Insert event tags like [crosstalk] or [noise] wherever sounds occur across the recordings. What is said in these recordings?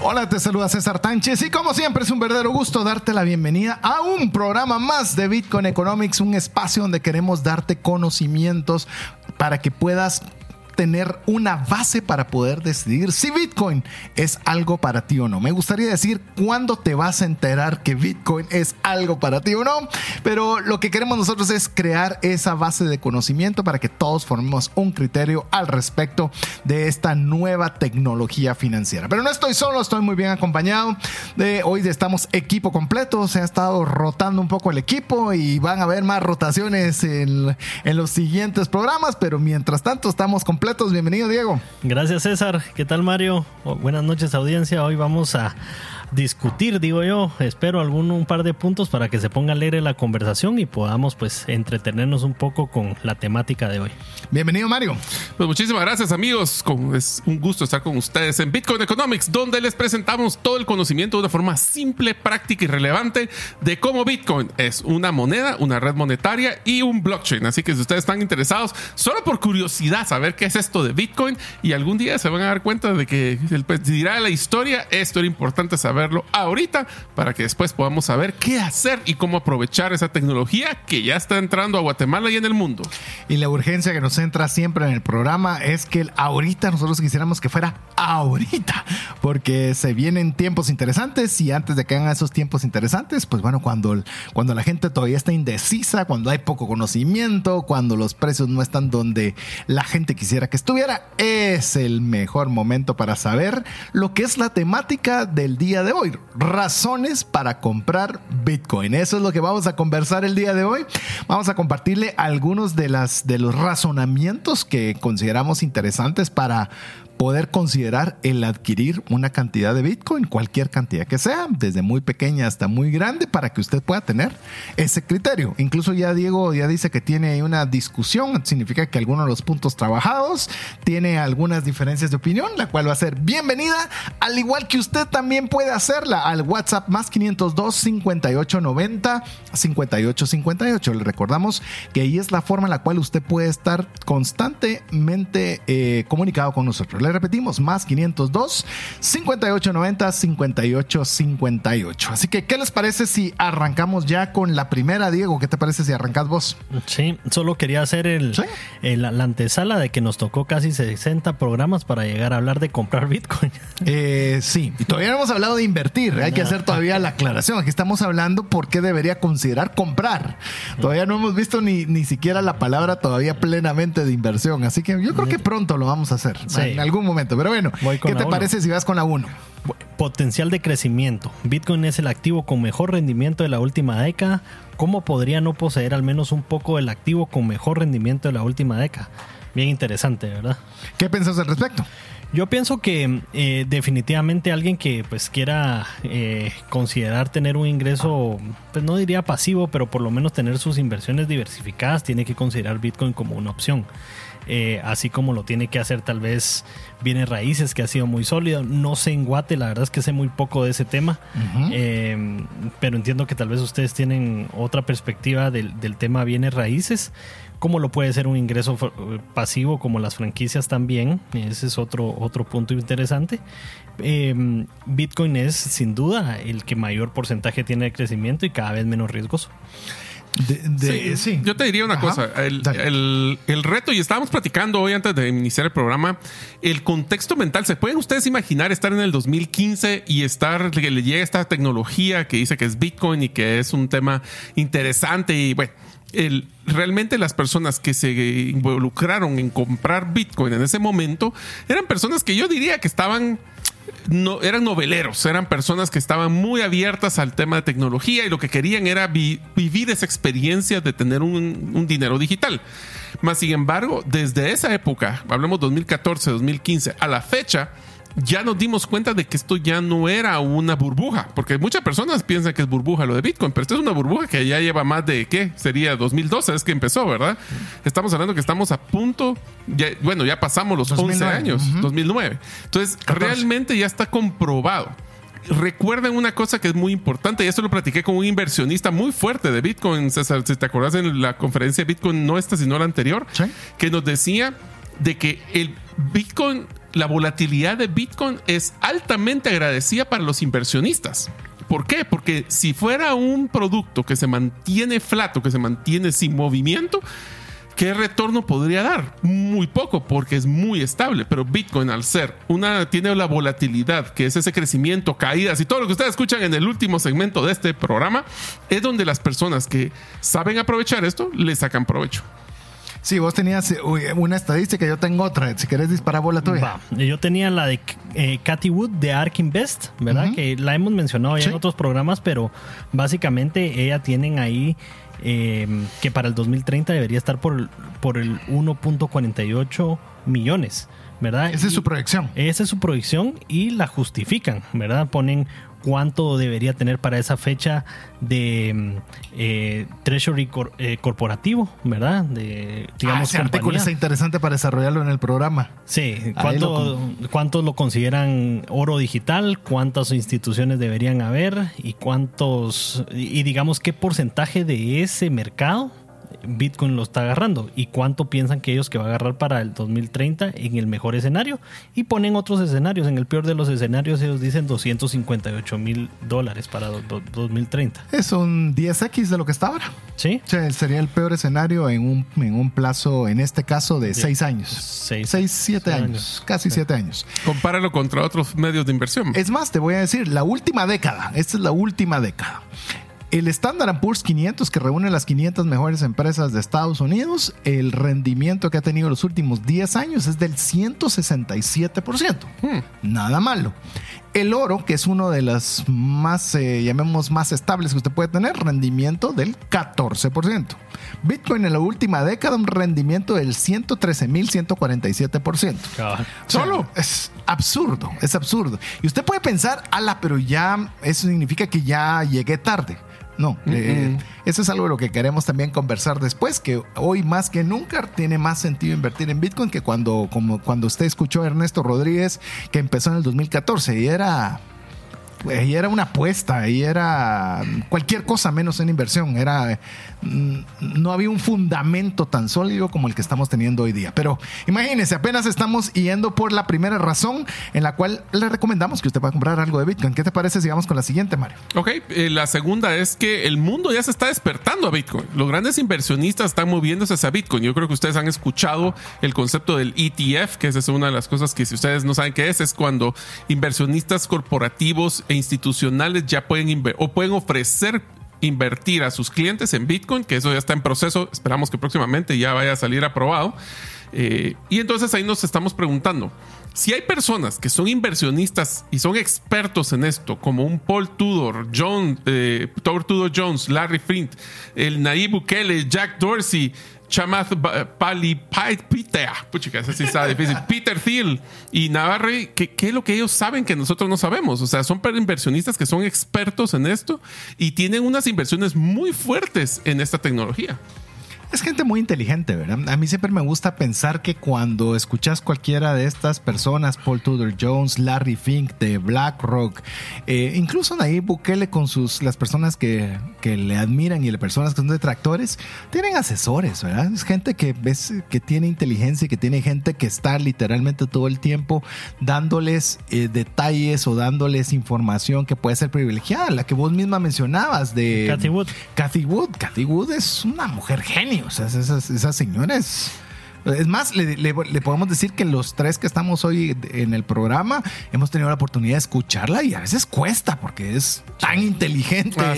Hola, te saluda César Tánchez y como siempre es un verdadero gusto darte la bienvenida a un programa más de Bitcoin Economics, un espacio donde queremos darte conocimientos para que puedas tener una base para poder decidir si Bitcoin es algo para ti o no. Me gustaría decir cuándo te vas a enterar que Bitcoin es algo para ti o no, pero lo que queremos nosotros es crear esa base de conocimiento para que todos formemos un criterio al respecto de esta nueva tecnología financiera. Pero no estoy solo, estoy muy bien acompañado. De hoy estamos equipo completo, se ha estado rotando un poco el equipo y van a haber más rotaciones en, en los siguientes programas, pero mientras tanto estamos completos Bienvenido, Diego. Gracias, César. ¿Qué tal, Mario? Buenas noches, audiencia. Hoy vamos a discutir, digo yo. Espero algún un par de puntos para que se ponga alegre la conversación y podamos pues entretenernos un poco con la temática de hoy. Bienvenido, Mario. Pues muchísimas gracias, amigos. Es un gusto estar con ustedes en Bitcoin Economics, donde les presentamos todo el conocimiento de una forma simple, práctica y relevante de cómo Bitcoin es una moneda, una red monetaria y un blockchain. Así que si ustedes están interesados, solo por curiosidad, saber qué es esto de Bitcoin y algún día se van a dar cuenta de que el pues, dirá la historia, esto era importante saber verlo ahorita para que después podamos saber qué hacer y cómo aprovechar esa tecnología que ya está entrando a Guatemala y en el mundo. Y la urgencia que nos entra siempre en el programa es que ahorita nosotros quisiéramos que fuera ahorita, porque se vienen tiempos interesantes y antes de que hagan esos tiempos interesantes, pues bueno, cuando, cuando la gente todavía está indecisa, cuando hay poco conocimiento, cuando los precios no están donde la gente quisiera que estuviera, es el mejor momento para saber lo que es la temática del día de hoy. Razones para comprar Bitcoin. Eso es lo que vamos a conversar el día de hoy. Vamos a compartirle algunos de, las, de los razonamientos que consideramos interesantes para poder considerar el adquirir una cantidad de Bitcoin, cualquier cantidad que sea, desde muy pequeña hasta muy grande, para que usted pueda tener ese criterio. Incluso ya Diego ya dice que tiene una discusión, significa que algunos de los puntos trabajados tiene algunas diferencias de opinión, la cual va a ser bienvenida, al igual que usted también puede hacerla al WhatsApp más 502 5890 5858. Le recordamos que ahí es la forma en la cual usted puede estar constantemente eh, comunicado con nosotros repetimos, más 502 5890 5858. Así que, ¿qué les parece si arrancamos ya con la primera, Diego? ¿Qué te parece si arrancas vos? Sí, solo quería hacer el, la antesala de que nos tocó casi 60 programas para llegar a hablar de comprar [laughs] Bitcoin. Eh, sí, y todavía no hemos hablado de invertir. Hay que hacer todavía la aclaración. Aquí estamos hablando por qué debería considerar comprar. Todavía no hemos visto ni, ni siquiera la palabra todavía plenamente de inversión. Así que yo creo que pronto lo vamos a hacer. En algún momento. Pero bueno, ¿qué te parece si vas con la 1? Potencial de crecimiento. Bitcoin es el activo con mejor rendimiento de la última década. ¿Cómo podría no poseer al menos un poco del activo con mejor rendimiento de la última década? Bien interesante, ¿verdad? ¿Qué piensas al respecto? Yo pienso que eh, definitivamente alguien que pues quiera eh, considerar tener un ingreso, pues no diría pasivo, pero por lo menos tener sus inversiones diversificadas, tiene que considerar Bitcoin como una opción. Eh, así como lo tiene que hacer tal vez bienes raíces, que ha sido muy sólido. No sé en Guate, la verdad es que sé muy poco de ese tema, eh, pero entiendo que tal vez ustedes tienen otra perspectiva del, del tema bienes raíces como lo puede ser un ingreso pasivo como las franquicias también. Ese es otro, otro punto interesante. Eh, Bitcoin es sin duda el que mayor porcentaje tiene de crecimiento y cada vez menos riesgoso sí, Yo te diría una cosa. El, reto, y estábamos platicando hoy antes de iniciar el programa, el contexto mental. ¿Se pueden ustedes imaginar estar en el 2015 y estar, que le llega esta tecnología que dice que es Bitcoin y que es un tema interesante? Y bueno, el, realmente las personas que se involucraron en comprar Bitcoin en ese momento eran personas que yo diría que estaban eran noveleros, eran personas que estaban muy abiertas al tema de tecnología y lo que querían era vivir esa experiencia de tener un, dinero digital. Más sin embargo, desde esa época, hablemos 2014, 2015, a la fecha, ya nos dimos cuenta de que esto ya no era una burbuja, porque muchas personas piensan que es burbuja lo de Bitcoin, pero esto es una burbuja que ya lleva más de, ¿qué? Sería 2012, es que empezó, ¿verdad? Estamos hablando que estamos a punto, bueno, ya pasamos los 11 años, 2009. Entonces, realmente ya está comprobado. Recuerden una cosa que es muy importante, y esto lo platiqué con un inversionista muy fuerte de Bitcoin, César, si te acuerdas en la conferencia de Bitcoin, no esta, sino la anterior, que nos decía de que el Bitcoin la volatilidad de Bitcoin es altamente agradecida para los inversionistas. ¿Por qué? Porque si fuera un producto que se mantiene flato, que se mantiene sin movimiento, ¿qué retorno podría dar? Muy poco, porque es muy estable. Pero Bitcoin, al ser una, tiene la volatilidad, que es ese crecimiento, caídas y todo lo que ustedes escuchan en el último segmento de este programa, es donde las personas que saben aprovechar esto le sacan provecho. Sí, vos tenías eh, una estadística, yo tengo otra. Si querés disparar bola tuya. Yo tenía la de eh, Cathy Wood de Ark Invest, ¿verdad? Que la hemos mencionado ya en otros programas, pero básicamente ella tienen ahí em, que para el 2030 debería estar por, por el 1.48 millones. ¿verdad? Esa es su proyección. Esa es su proyección y la justifican, ¿verdad? Ponen cuánto debería tener para esa fecha de mm, eh, treasury eh, corporativo, ¿verdad? De, digamos, ah, ese artículo está interesante para desarrollarlo en el programa. Sí, ¿cuánto, cuántos lo consideran oro digital, cuántas instituciones deberían haber y cuántos, y digamos qué porcentaje de ese mercado Bitcoin lo está agarrando y cuánto piensan que ellos que va a agarrar para el 2030 en el mejor escenario y ponen otros escenarios. En el peor de los escenarios ellos dicen 258 mil dólares para 2030. Es un 10x de lo que está ahora. Sí. sería el peor escenario en un, en un plazo, en este caso, de 6 años. 6, 7 años, casi 7 años. Compáralo contra otros medios de inversión. Es más, te voy a decir, la última década, esta es la última década. El Standard Poor's 500, que reúne las 500 mejores empresas de Estados Unidos, el rendimiento que ha tenido los últimos 10 años es del 167%. Hmm. Nada malo. El oro, que es uno de las más, eh, llamemos, más estables que usted puede tener, rendimiento del 14%. Bitcoin en la última década, un rendimiento del 113.147%. Solo es absurdo, es absurdo. Y usted puede pensar, ala, pero ya eso significa que ya llegué tarde. No, eh, eso es algo de lo que queremos también conversar después, que hoy más que nunca tiene más sentido invertir en Bitcoin que cuando, como cuando usted escuchó a Ernesto Rodríguez, que empezó en el 2014 y era y era una apuesta y era cualquier cosa menos en inversión. Era mm, no había un fundamento tan sólido como el que estamos teniendo hoy día. Pero imagínense, apenas estamos yendo por la primera razón en la cual le recomendamos que usted pueda comprar algo de Bitcoin. ¿Qué te parece si vamos con la siguiente, Mario? Ok, eh, la segunda es que el mundo ya se está despertando a Bitcoin. Los grandes inversionistas están moviéndose hacia Bitcoin. Yo creo que ustedes han escuchado el concepto del ETF, que esa es una de las cosas que si ustedes no saben qué es, es cuando inversionistas corporativos e institucionales ya pueden o pueden ofrecer invertir a sus clientes en Bitcoin, que eso ya está en proceso, esperamos que próximamente ya vaya a salir aprobado. Eh, y entonces ahí nos estamos preguntando, si hay personas que son inversionistas y son expertos en esto, como un Paul Tudor, John, eh, Tudor Jones, Larry Flint, el Nayib Bukele, Jack Dorsey, Chamath Peter, así está difícil. [laughs] Peter Thiel y Navarre, ¿qué, ¿qué, es lo que ellos saben que nosotros no sabemos? O sea, son inversionistas que son expertos en esto y tienen unas inversiones muy fuertes en esta tecnología. Es gente muy inteligente, ¿verdad? A mí siempre me gusta pensar que cuando escuchas cualquiera de estas personas, Paul Tudor Jones, Larry Fink de BlackRock, eh, incluso Nayib Bukele con sus, las personas que, que, le admiran y las personas que son detractores, tienen asesores, ¿verdad? Es gente que ves que tiene inteligencia y que tiene gente que está literalmente todo el tiempo dándoles eh, detalles o dándoles información que puede ser privilegiada, la que vos misma mencionabas de Cathy Wood. Cathy Wood. Cathy Wood es una mujer o sea, esas, esas señoras. es más, le, podemos decir que los tres que estamos hoy en el programa hemos tenido la oportunidad de escucharla y a veces cuesta porque es tan inteligente ah,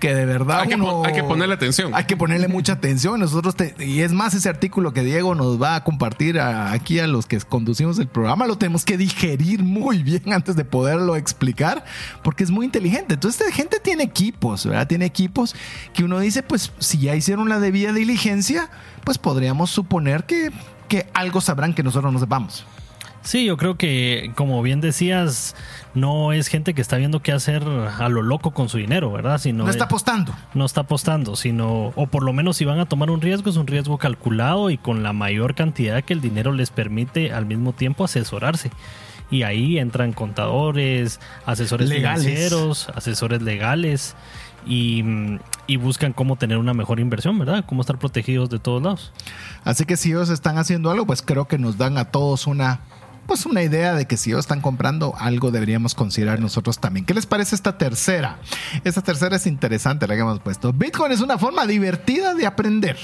que de verdad hay, que, ponerle atención. Hay que ponerle mucha atención. Nosotros y es más ese artículo que Diego nos va a compartir aquí a los que conducimos el programa lo tenemos que digerir muy bien antes de poderlo explicar porque es muy inteligente. Entonces, esta gente tiene equipos, ¿verdad? Tiene equipos que uno dice, pues si ya hicieron la debida diligencia pues podríamos suponer que, que algo sabrán que nosotros no sepamos. Sí, yo creo que, como bien decías, no es gente que está viendo qué hacer a lo loco con su dinero, ¿verdad? Sino no está apostando. No está apostando, sino, o por lo menos si van a tomar un riesgo, es un riesgo calculado y con la mayor cantidad que el dinero les permite al mismo tiempo asesorarse. Y ahí entran contadores, asesores financieros, asesores legales y, y, buscan cómo tener una mejor inversión, ¿verdad? Cómo estar protegidos de todos lados. Así que si ellos están haciendo algo, pues creo que nos dan a todos una pues una idea de que si ellos están comprando algo deberíamos considerar nosotros también. ¿Qué les parece esta tercera? Esta tercera es interesante, la que hemos puesto. Bitcoin es una forma divertida de aprender,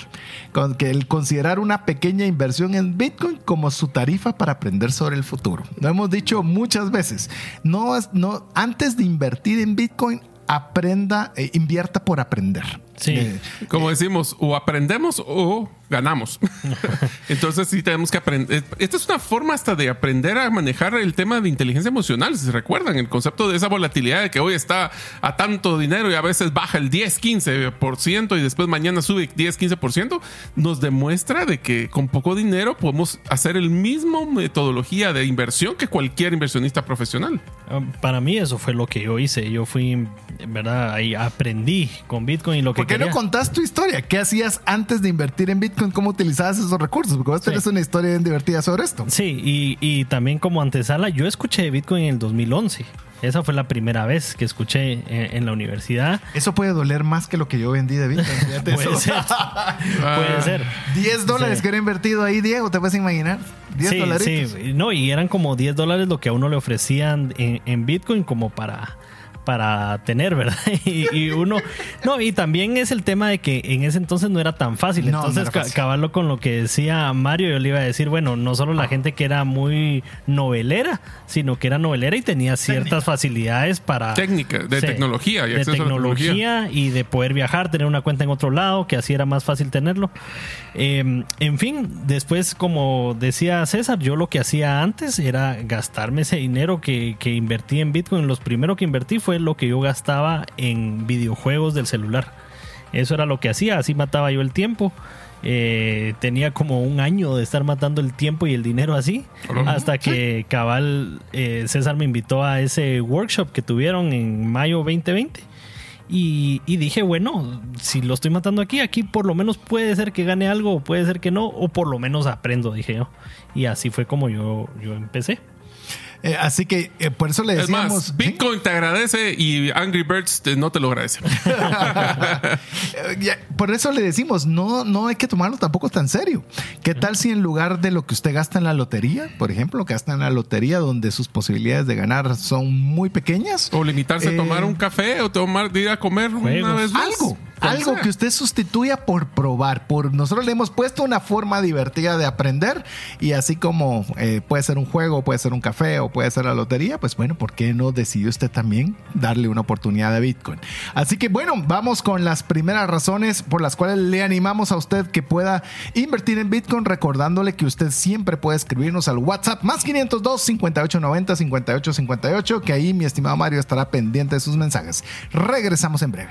con que el considerar una pequeña inversión en Bitcoin como su tarifa para aprender sobre el futuro. Lo hemos dicho muchas veces. No, no, antes de invertir en Bitcoin, aprenda, e invierta por aprender. Sí. Eh, como decimos, o aprendemos o ganamos. [laughs] Entonces sí tenemos que aprender. Esta es una forma hasta de aprender a manejar el tema de inteligencia emocional. Si se recuerdan, el concepto de esa volatilidad de que hoy está a tanto dinero y a veces baja el 10, 15% y después mañana sube 10, 15%, nos demuestra de que con poco dinero podemos hacer el mismo metodología de inversión que cualquier inversionista profesional. Ah, para mí eso fue lo que yo hice. Yo fui, en verdad, ahí aprendí con Bitcoin y lo que ¿Por qué no contás tu historia? ¿Qué hacías antes de invertir en Bitcoin? [laughs] ¿Cómo utilizabas esos recursos? Porque vos tenés una historia bien divertida sobre esto. Sí, y, también como antesala, yo escuché Bitcoin en el 2011. Esa fue la primera vez que escuché en, la universidad. Eso puede doler más que lo que yo vendí de Bitcoin. [laughs] puede, ser. [laughs] puede ser. 10 dólares que era invertido ahí, Diego, ¿te puedes imaginar? 10 dólares. Sí, no, y eran como 10 dólares lo que a uno le ofrecían en Bitcoin como para para tener, ¿verdad? [laughs] Y, uno, no, y también es el tema de que en ese entonces no era tan fácil. entonces, acabarlo con lo que decía Mario, yo le iba a decir, bueno, no solo la gente que era muy novelera, sino que era novelera y tenía ciertas facilidades para... Técnica, de tecnología. Y de tecnología, y de poder viajar, tener una cuenta en otro lado, que así era más fácil tenerlo. Em, en fin, después, como decía César, yo lo que hacía antes era gastarme ese dinero que, que invertí en Bitcoin. Los primeros que invertí fue lo que yo gastaba en videojuegos del celular. Eso era lo que hacía, así mataba yo el tiempo. Eh, tenía como un año de estar matando el tiempo y el dinero así, hasta que cabal eh, César me invitó a ese workshop que tuvieron en mayo 2020. Y, dije, bueno, si lo estoy matando aquí, aquí por lo menos puede ser que gane algo, puede ser que no, o por lo menos aprendo, dije yo. Y así fue como yo, yo empecé. Eh, así que eh, por eso le decimos. Es más, Bitcoin te agradece y Angry Birds no te lo agradece. [laughs] por eso le decimos, no, no hay que tomarlo tampoco tan serio. ¿Qué tal si en lugar de lo que usted gasta en la lotería, por ejemplo, que gasta en la lotería donde sus posibilidades de ganar son muy pequeñas? O limitarse a tomar eh, un café o tomar, ir a comer una vez más. Algo algo que usted sustituya por probar. Por nosotros le hemos puesto una forma divertida de aprender y así como eh, puede ser un juego, puede ser un café o puede ser la lotería, pues bueno, ¿por qué no decide usted también darle una oportunidad a Bitcoin? Así que bueno, vamos con las primeras razones por las cuales le animamos a usted que pueda invertir en Bitcoin, recordándole que usted siempre puede escribirnos al WhatsApp más 502 5890 5858, que ahí mi estimado Mario estará pendiente de sus mensajes. Regresamos en breve.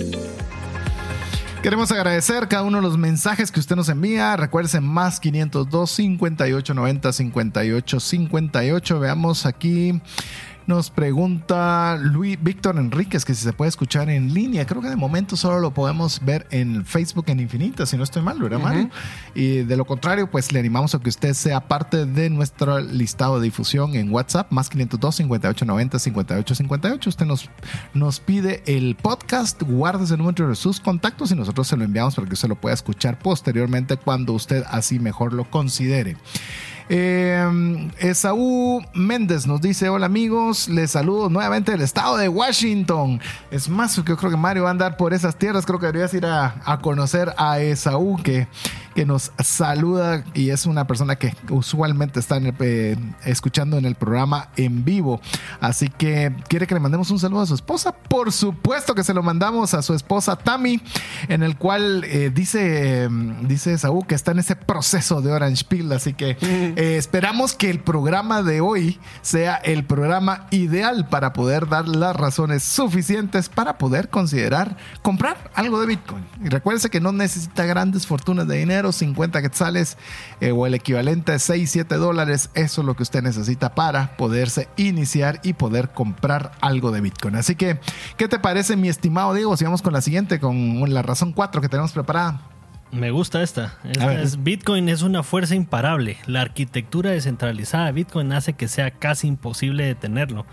Queremos agradecer cada uno de los mensajes que usted nos envía. Recuerden más 502 58 90 58 58. Veamos aquí. Nos pregunta Luis Víctor Enríquez que si se puede escuchar en línea. Creo que de momento solo lo podemos ver en Facebook en Infinita, si no estoy mal, ¿verdad, Mario? Y de lo contrario, pues le animamos a que usted sea parte de nuestro listado de difusión en WhatsApp, más 502 58 90 58 58. Usted nos, nos pide el podcast, guarde el número de sus contactos y nosotros se lo enviamos para que usted lo pueda escuchar posteriormente cuando usted así mejor lo considere. Eh, Esaú Méndez nos dice: Hola amigos, les saludo nuevamente del estado de Washington. Es más, yo creo que Mario va a andar por esas tierras. Creo que deberías ir a, a conocer a Esaú, que que nos saluda y es una persona que usualmente está eh, escuchando en el programa en vivo. Así que quiere que le mandemos un saludo a su esposa. Por supuesto que se lo mandamos a su esposa Tammy, en el cual eh, dice, dice Saúl que está en ese proceso de Orange Peel. Así que [laughs] eh, esperamos que el programa de hoy sea el programa ideal para poder dar las razones suficientes para poder considerar comprar algo de Bitcoin. Y recuerde que no necesita grandes fortunas de dinero 50 quetzales eh, o el equivalente a 6, 7 dólares. Eso es lo que usted necesita para poderse iniciar y poder comprar algo de Bitcoin. Así que, ¿qué te parece, mi estimado Diego? Sigamos con la siguiente, con la razón 4 que tenemos preparada. Me gusta esta. es, Bitcoin es una fuerza imparable. La arquitectura descentralizada de Bitcoin hace que sea casi imposible detenerlo.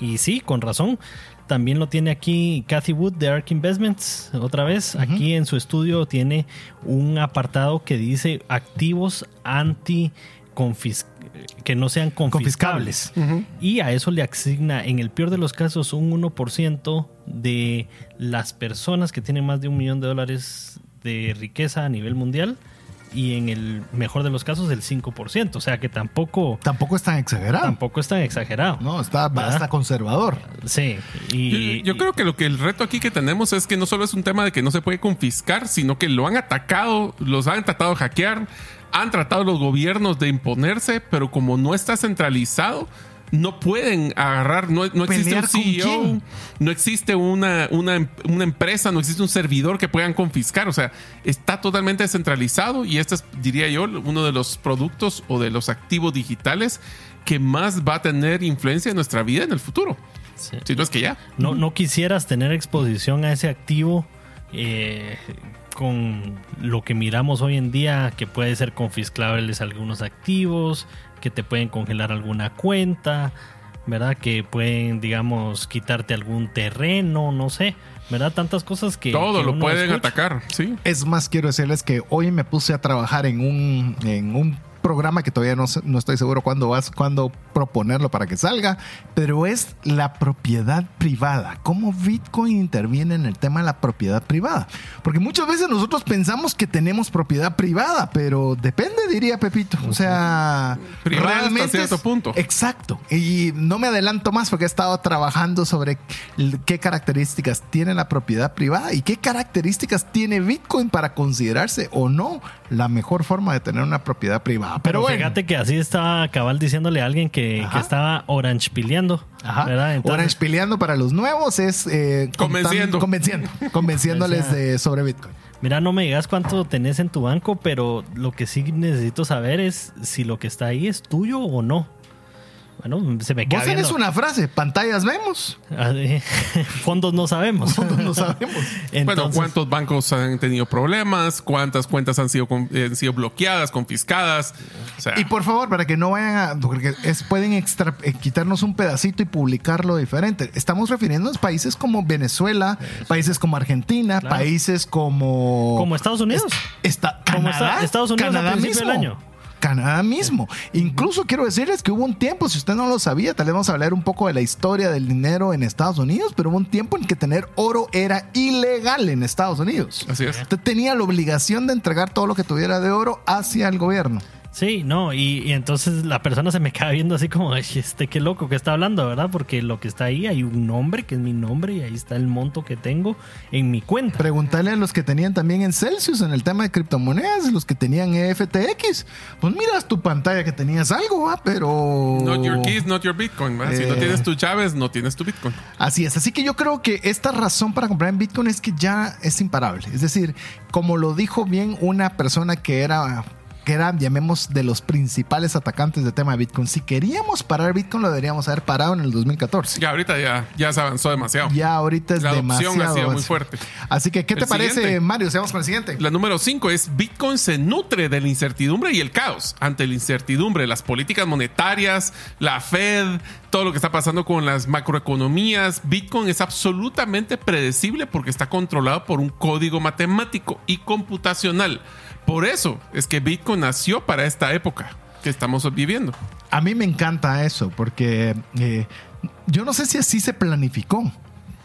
Y sí, con razón. También lo tiene aquí Cathy Wood de Ark Investments. Otra vez, aquí en su estudio tiene un apartado que dice activos anti que no sean confiscables. Y a eso le asigna, en el peor de los casos, un 1% de las personas que tienen más de un millón de dólares de riqueza a nivel mundial y en el mejor de los casos el 5%. O sea que tampoco... Tampoco es tan exagerado. Tampoco es tan exagerado. No, está bastante conservador. Sí. Y, yo, creo que lo que el reto aquí que tenemos es que no solo es un tema de que no se puede confiscar, sino que lo han atacado, los han tratado de hackear, han tratado los gobiernos de imponerse, pero como no está centralizado, no pueden agarrar, no, existe un CEO, no existe una, una, una, empresa, no existe un servidor que puedan confiscar. O sea, está totalmente descentralizado y este es, diría yo, uno de los productos o de los activos digitales que más va a tener influencia en nuestra vida en el futuro. Si no es que ya. No, no quisieras tener exposición a ese activo. Eh, con lo que miramos hoy en día, que puede ser confiscables algunos activos, que te pueden congelar alguna cuenta, ¿verdad? Que pueden, digamos, quitarte algún terreno, no sé, ¿verdad? Tantas cosas que... Todo lo pueden atacar, sí. Es más, quiero decirles que hoy me puse a trabajar en un, en un programa que todavía no, no estoy seguro cuándo vas, cuándo proponerlo para que salga, pero es la propiedad privada. ¿Cómo Bitcoin interviene en el tema de la propiedad privada? Porque muchas veces nosotros pensamos que tenemos propiedad privada, pero depende, diría Pepito. O sea, realmente hasta cierto punto. Exacto. Y no me adelanto más porque he estado trabajando sobre qué características tiene la propiedad privada y qué características tiene Bitcoin para considerarse o no la mejor forma de tener una propiedad privada. Pero, fíjate que así estaba cabal diciéndole a alguien que, estaba orange pileando. orange pileando para los nuevos es eh, convenciendo. convenciendo. [laughs] Convenciéndoles de, sobre Bitcoin. Mira, no me digas cuánto tenés en tu banco, pero lo que sí necesito saber es si lo que está ahí es tuyo o no. Bueno, se me queda Vos tenés una frase, pantallas vemos. Ah, [laughs] fondos no sabemos. [laughs] Fondos no sabemos. bueno, ¿cuántos bancos han tenido problemas? ¿Cuántas cuentas han sido, han sido bloqueadas, confiscadas? y por favor, para que no vayan a... Porque pueden extra, eh, quitarnos un pedacito y publicarlo diferente. Estamos refiriéndonos a países como Venezuela, países como Argentina, países como... Como Estados Unidos. Está, Canadá, Estados Unidos Canadá mismo. del año. Canadá mismo. Incluso quiero decirles que hubo un tiempo, si usted no lo sabía, tal vez vamos a hablar un poco de la historia del dinero en Estados Unidos, pero hubo un tiempo en que tener oro era ilegal en Estados Unidos. Así es. Usted tenía la obligación de entregar todo lo que tuviera de oro hacia el gobierno. Sí, no, y, entonces la persona se me queda viendo así como, este, qué loco que está hablando, ¿verdad? Porque lo que está ahí, hay un nombre que es mi nombre y ahí está el monto que tengo en mi cuenta. Preguntarle a los que tenían también en Celsius en el tema de criptomonedas, los que tenían EFTX. Pues miras tu pantalla que tenías algo, ¿va? Pero... Not your keys, not your Bitcoin, ¿va? Si no eh. tienes tus llaves, no tienes tu Bitcoin. Así es, así que yo creo que esta razón para comprar en Bitcoin es que ya es imparable. Es decir, como lo dijo bien una persona que era que eran, llamemos, de los principales atacantes de tema de Bitcoin. Si queríamos parar Bitcoin, lo deberíamos haber parado en el 2014. Ya ahorita ya, ya se avanzó demasiado. Ya ahorita es la demasiado. ha sido muy fuerte. Así que, ¿qué te parece, Mario? Sigamos con el siguiente. La número 5 es Bitcoin se nutre de la incertidumbre y el caos. Ante la incertidumbre, las políticas monetarias, la Fed, todo lo que está pasando con las macroeconomías, Bitcoin es absolutamente predecible porque está controlado por un código matemático y computacional. Por eso es que Bitcoin nació para esta época que estamos viviendo. A mí me encanta eso, porque eh, yo no sé si así se planificó.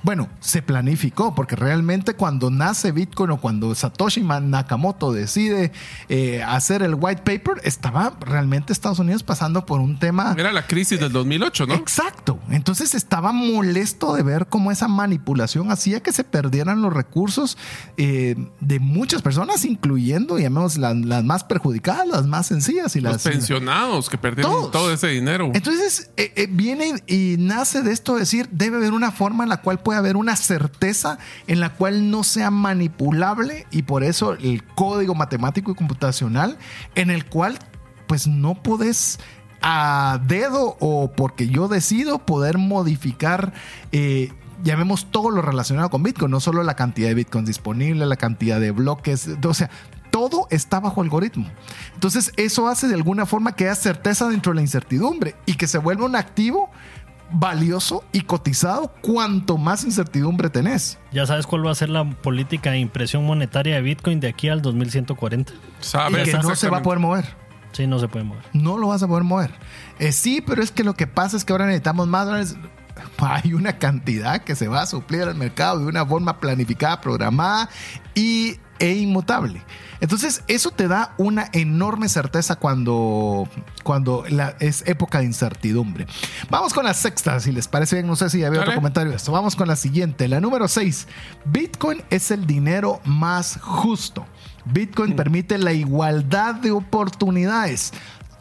Bueno, se planificó porque realmente cuando nace Bitcoin o cuando Satoshi Nakamoto decide eh, hacer el white paper, estaba realmente Estados Unidos pasando por un tema... Era la crisis del 2008, ¿no? Exacto. Entonces estaba molesto de ver cómo esa manipulación hacía que se perdieran los recursos eh, de muchas personas, incluyendo, llamemos, las, las, más perjudicadas, las más sencillas y los las... pensionados que perdieron todo ese dinero. Entonces eh, viene y nace de esto decir, debe haber una forma en la cual puede haber una certeza en la cual no sea manipulable y por eso el código matemático y computacional en el cual pues no podés a dedo o porque yo decido poder modificar eh, llamemos todo lo relacionado con Bitcoin, no solo la cantidad de Bitcoin disponible, la cantidad de bloques, o sea, todo está bajo algoritmo. Entonces, eso hace de alguna forma que haya certeza dentro de la incertidumbre y que se vuelva un activo valioso y cotizado cuanto más incertidumbre tenés. Ya sabes cuál va a ser la política de impresión monetaria de Bitcoin de aquí al 2140. Sabes y que no se va a poder mover. Sí, no se puede mover. No lo vas a poder mover. Eh, sí, pero es que lo que pasa es que ahora necesitamos más dólares. [laughs] Hay una cantidad que se va a suplir al mercado de una forma planificada, programada y, e inmutable. Entonces, eso te da una enorme certeza cuando, cuando es época de incertidumbre. Vamos con la sexta, si les parece bien. No sé si había otro comentario de esto. Vamos con la siguiente, la número 6. Bitcoin es el dinero más justo. Bitcoin mm. permite la igualdad de oportunidades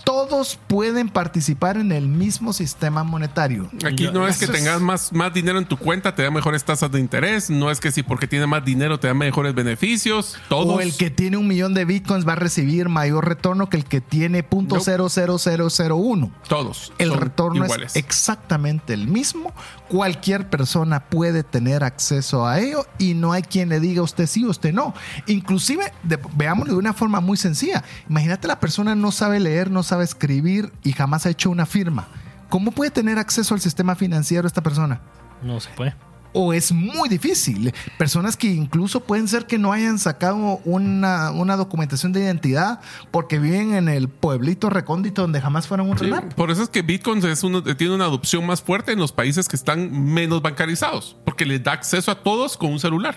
todos pueden participar en el mismo sistema monetario. Aquí no es que tengas más, más dinero en tu cuenta, te da mejores tasas de interés. No es que si porque tiene más dinero te da mejores beneficios. Todos. O el que tiene un millón de bitcoins va a recibir mayor retorno que el que tiene .00001. Todos. El retorno es exactamente el mismo. Cualquier persona puede tener acceso a ello y no hay quien le diga usted sí o usted no. Inclusive, veámoslo de una forma muy sencilla. Imagínate la persona no sabe leer, no sabe escribir y jamás ha hecho una firma. ¿Cómo puede tener acceso al sistema financiero esta persona? No se puede. O es muy difícil. Personas que incluso pueden ser que no hayan sacado una, documentación de identidad porque viven en el pueblito recóndito donde jamás fueron un sí, Por eso es que Bitcoin es tiene una adopción más fuerte en los países que están menos bancarizados, porque les da acceso a todos con un celular.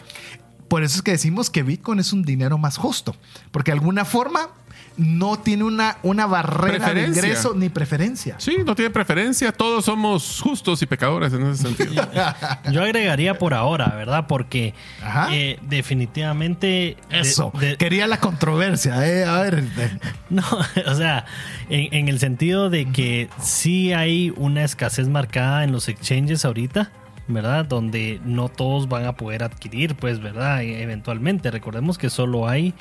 Por eso es que decimos que Bitcoin es un dinero más justo, porque de alguna forma no tiene una, una barrera de ingreso ni preferencia. Sí, no tiene preferencia. Todos somos justos y pecadores en ese sentido. [laughs] Yo agregaría por ahora, ¿verdad? Porque eh, definitivamente... Eso. Quería la controversia. Eh. A ver. [laughs] No, o sea, en, en el sentido de que sí hay una escasez marcada en los exchanges ahorita. ¿verdad? Donde no todos van a poder adquirir, pues, ¿verdad? E, eventualmente. Recordemos que solo hay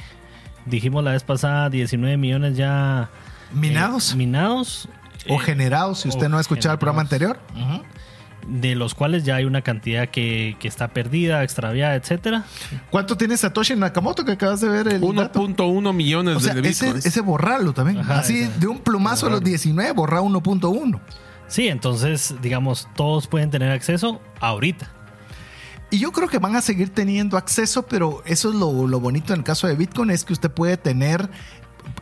dijimos la vez pasada 19 millones ya minados. Eh, minados. O eh, generados, si usted no ha escuchado el programa anterior. De los cuales ya hay una cantidad que, está perdida, extraviada, etcétera. ¿Cuánto tiene Satoshi Nakamoto que acabas de ver? 1.1 millones de ese, ese, borrarlo también. Así, de un plumazo a los 19, borrar 1.1. Sí, entonces, digamos, todos pueden tener acceso ahorita. Y yo creo que van a seguir teniendo acceso, pero eso es lo, bonito en el caso de Bitcoin, es que usted puede tener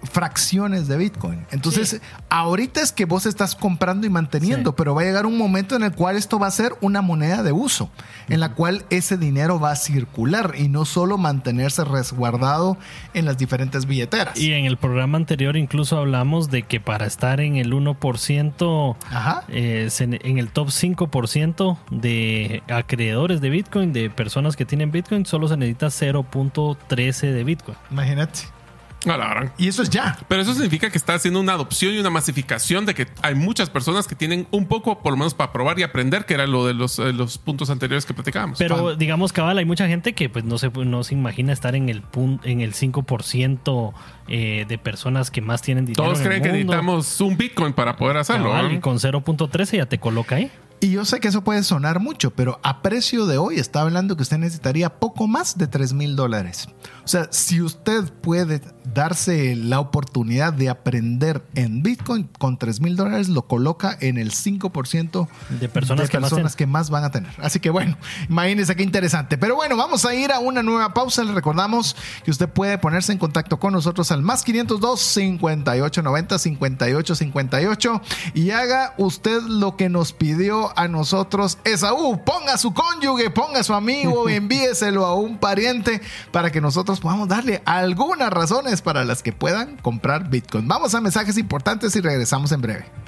fracciones de Bitcoin. Entonces, ahorita es que vos estás comprando y manteniendo, pero va a llegar un momento en el cual esto va a ser una moneda de uso, en la cual ese dinero va a circular y no solo mantenerse resguardado en las diferentes billeteras. Y en el programa anterior incluso hablamos de que para estar en el 1%, eh, en el top 5% de acreedores de Bitcoin, de personas que tienen Bitcoin, solo se necesita 0.13 de Bitcoin. Imagínate. Y eso es ya. Pero eso significa que está haciendo una adopción y una masificación de que hay muchas personas que tienen un poco, por lo menos para probar y aprender, que era lo de los, eh, los puntos anteriores que platicábamos. Pero digamos, cabal, hay mucha gente que pues no se, no se imagina estar en el, en el 5% eh, de personas que más tienen dinero. Todos creen que necesitamos un Bitcoin para poder hacerlo. y con 0.13 ya te coloca ahí. Y yo sé que eso puede sonar mucho, pero a precio de hoy está hablando que usted necesitaría poco más de 3 mil dólares. O sea, si usted puede darse la oportunidad de aprender en Bitcoin con 3 mil dólares, lo coloca en el 5% de personas, que, más que, más van a tener. Así que bueno, imagínense qué interesante. Pero bueno, vamos a ir a una nueva pausa. Le recordamos que usted puede ponerse en contacto con nosotros al más 502 5890 5858 y haga usted lo que nos pidió a nosotros Esaú. Ponga a su cónyuge, ponga a su amigo, [laughs] envíeselo a un pariente para que nosotros podamos darle algunas razones para las que puedan comprar Bitcoin. Vamos a mensajes importantes y regresamos en breve.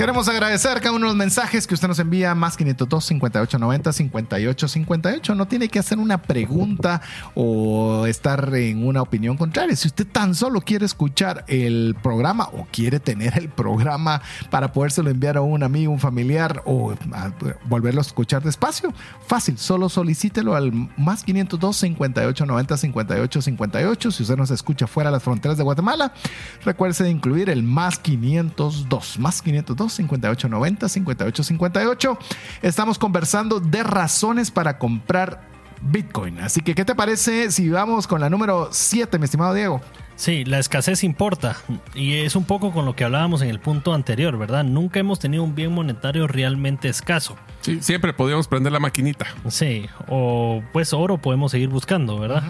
Queremos agradecer cada uno de los mensajes que usted nos envía más 502 5890 5858. No tiene que hacer una pregunta o estar en una opinión contraria. Si usted tan solo quiere escuchar el programa o quiere tener el programa para podérselo enviar a un amigo, un familiar o volverlo a escuchar despacio, fácil. Solo solicítelo al más 502 5890 5858. Si usted nos escucha fuera de las fronteras de Guatemala, recuerde de incluir el más 502 más 502 5890 5858. Estamos conversando de razones para comprar Bitcoin. Así que, ¿qué te parece si vamos con la número 7, mi estimado Diego? Sí, la escasez importa. Y es un poco con lo que hablábamos en el punto anterior, ¿verdad? Nunca hemos tenido un bien monetario realmente escaso. Sí, siempre podíamos prender la maquinita. Sí, o pues oro podemos seguir buscando, ¿verdad?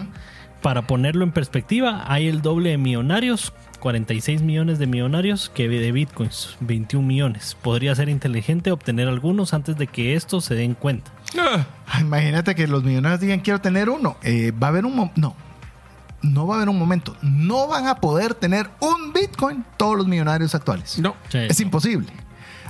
Para ponerlo en perspectiva, hay el doble de millonarios 46 millones de millonarios que de bitcoins, 21 millones. Podría ser inteligente obtener algunos antes de que estos se den cuenta. Ah, imagínate que los millonarios digan quiero tener uno. Eh, va a haber un no. No va a haber un momento. No van a poder tener un Bitcoin todos los millonarios actuales. No. es imposible.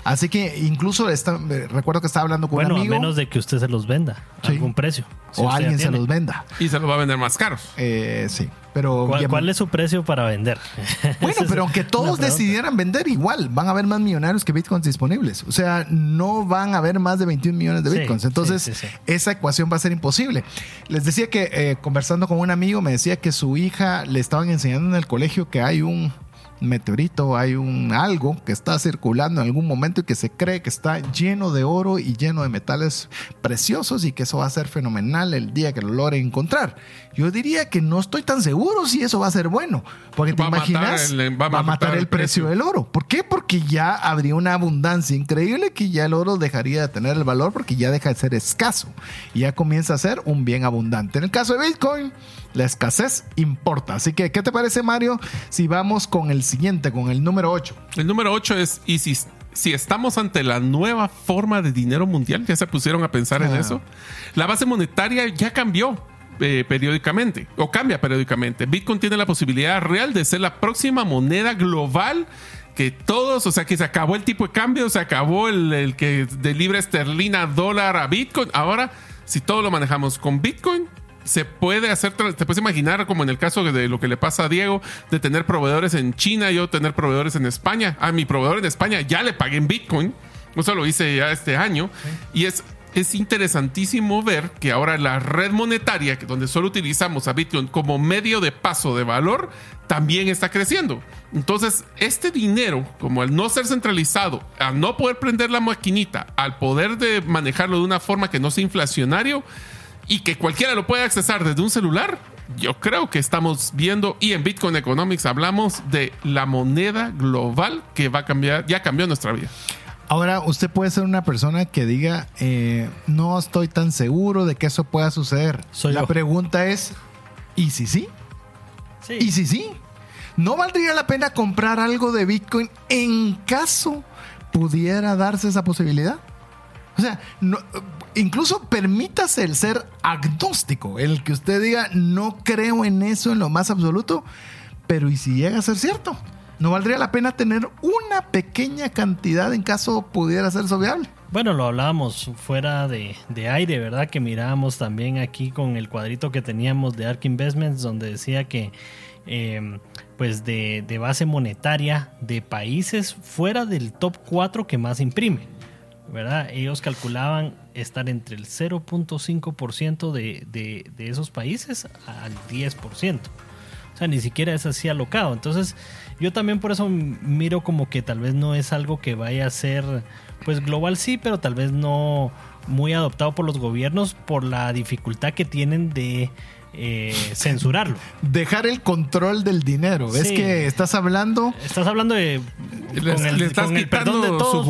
Así que incluso recuerdo que estaba hablando con un amigo. Bueno, a menos de que usted se los venda a algún precio. o alguien se los venda. Y se los va a vender más caros. Eh, sí. Pero ¿Cuál, es su precio para vender? [laughs] Bueno, pero aunque todos decidieran vender igual, van a haber más millonarios que bitcoins disponibles. O sea, no van a haber más de 21 millones de bitcoins. Entonces, esa ecuación va a ser imposible. Les decía que eh, conversando con un amigo, me decía que su hija le estaban enseñando en el colegio que hay un meteorito, hay un algo que está circulando en algún momento y que se cree que está lleno de oro y lleno de metales preciosos y que eso va a ser fenomenal el día que lo logre encontrar. Yo diría que no estoy tan seguro si eso va a ser bueno, porque te imaginas, va, a matar, el, precio. del oro. ¿Por qué? Porque ya habría una abundancia increíble que ya el oro dejaría de tener el valor porque ya deja de ser escaso y ya comienza a ser un bien abundante. En el caso de Bitcoin, la escasez importa. Así que, ¿qué te parece, Mario? Si vamos con el siguiente, con el número 8. El número 8 es, ¿y si, si estamos ante la nueva forma de dinero mundial? ¿Ya se pusieron a pensar en eso? La base monetaria ya cambió. Eh, periódicamente o cambia periódicamente. Bitcoin tiene la posibilidad real de ser la próxima moneda global que todos, o sea, que se acabó el tipo de cambio, se acabó el, el que de libre esterlina dólar a Bitcoin. Ahora, si todo lo manejamos con Bitcoin, se puede hacer, te puedes imaginar como en el caso de lo que le pasa a Diego, de tener proveedores en China, yo tener proveedores en España. A mi proveedor en España ya le pagué en Bitcoin. Eso lo hice ya este año. Y es, es interesantísimo ver que ahora la red monetaria, donde solo utilizamos a Bitcoin como medio de paso de valor, también está creciendo. Entonces, este dinero, como al no ser centralizado, al no poder prender la maquinita, al poder de manejarlo de una forma que no sea inflacionario, y que cualquiera lo puede accesar desde un celular, yo creo que estamos viendo, y en Bitcoin Economics hablamos de la moneda global que va a cambiar, ya cambió nuestra vida. Ahora, usted puede ser una persona que diga, eh, no estoy tan seguro de que eso pueda suceder. la pregunta es, ¿y si sí? sí? ¿Y si sí? ¿No valdría la pena comprar algo de Bitcoin en caso pudiera darse esa posibilidad? O sea, no, incluso permítase el ser agnóstico, el que usted diga, no creo en eso en lo más absoluto, pero ¿y si llega a ser cierto? ¿No valdría la pena tener una pequeña cantidad en caso pudiera ser viable? Bueno, lo hablábamos fuera de, aire, ¿verdad? Que mirábamos también aquí con el cuadrito que teníamos de Ark Investments, donde decía que, em, pues, de, de base monetaria de países fuera del top 4 que más imprime. ¿verdad? Ellos calculaban estar entre el 0.5% de, de, de esos países al 10%. O sea, ni siquiera es así alocado. Entonces, yo también por eso miro como que tal vez no es algo que vaya a ser, pues global sí, pero tal vez no muy adoptado por los gobiernos por la dificultad que tienen de eh, censurarlo. Dejar el control del dinero. Es que estás hablando. Estás hablando de. con el, estás perdón de todos,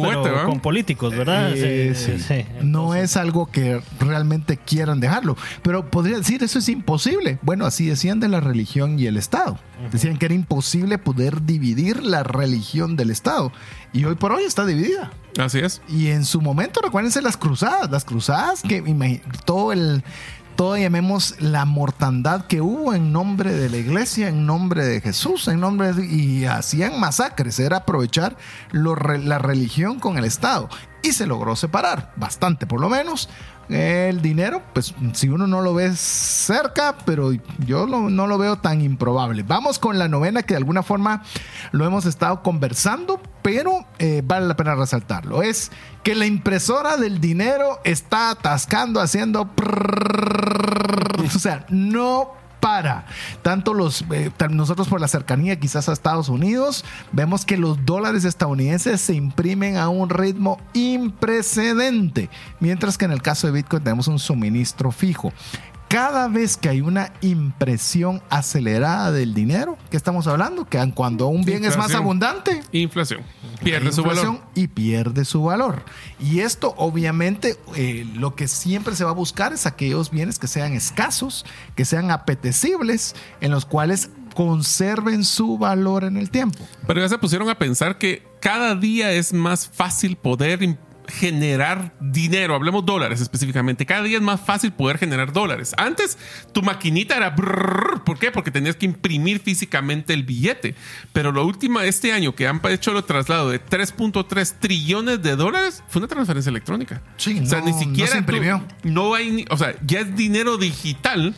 con políticos, ¿verdad? Eh, no es algo que realmente quieran dejarlo. Pero podría decir, eso es imposible. Bueno, así decían de la religión y el Estado. Decían que era imposible poder dividir la religión del Estado. Y hoy por hoy está dividida. Así es. Y en su momento, recuérdense las cruzadas. Las cruzadas que todo el todo llamemos la mortandad que hubo en nombre de la iglesia, en nombre de Jesús, en nombre de, y hacían masacres, era aprovechar la religión con el Estado. Y se logró separar, bastante por lo menos, el dinero, pues si uno no lo ve cerca, pero yo no lo veo tan improbable. Vamos con la novena que de alguna forma lo hemos estado conversando, pero eh, vale la pena resaltarlo. Es que la impresora del dinero está atascando, haciendo... o sea, no para. Tanto los, eh, nosotros por la cercanía quizás a Estados Unidos, vemos que los dólares estadounidenses se imprimen a un ritmo imprecedente, mientras que en el caso de Bitcoin tenemos un suministro fijo cada vez que hay una impresión acelerada del dinero, ¿qué estamos hablando? Que cuando un bien es más abundante, inflación, pierde su valor. Y pierde su valor. Y esto obviamente eh, lo que siempre se va a buscar es aquellos bienes que sean escasos, que sean apetecibles, en los cuales conserven su valor en el tiempo. Pero ya se pusieron a pensar que cada día es más fácil poder generar dinero, hablemos dólares específicamente. Cada día es más fácil poder generar dólares. Antes tu maquinita era ¿por qué? Porque tenías que imprimir físicamente el billete. Pero lo último este año que han hecho el traslado de 3.3 trillones de dólares fue una transferencia electrónica. Sí, o sea, ni siquiera imprimió. no hay, o sea, ya es dinero digital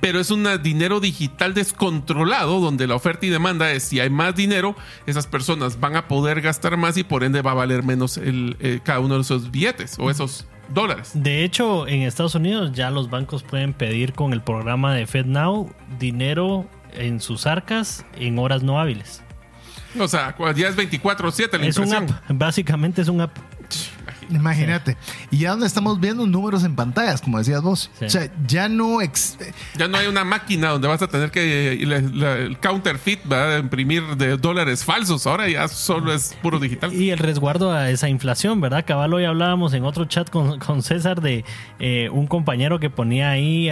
pero es un dinero digital descontrolado donde la oferta y demanda es si hay más dinero, esas personas van a poder gastar más y por ende va a valer menos el, eh, cada uno de esos billetes o esos dólares. De hecho, en Estados Unidos ya los bancos pueden pedir con el programa de FedNow dinero en sus arcas en horas no hábiles. O sea, ya es 24-7 la es Un app. Básicamente es un app. [laughs] [laughs] Imagínate. Y ya donde estamos viendo números en pantallas, como decías vos. O sea, ya no. Ya no hay una máquina donde vas a tener que. el counterfeit va a imprimir de dólares falsos. Ahora ya solo es puro digital. Y el resguardo a esa inflación, ¿verdad? Cabal, hoy hablábamos en otro chat con, César de eh, un compañero que ponía ahí,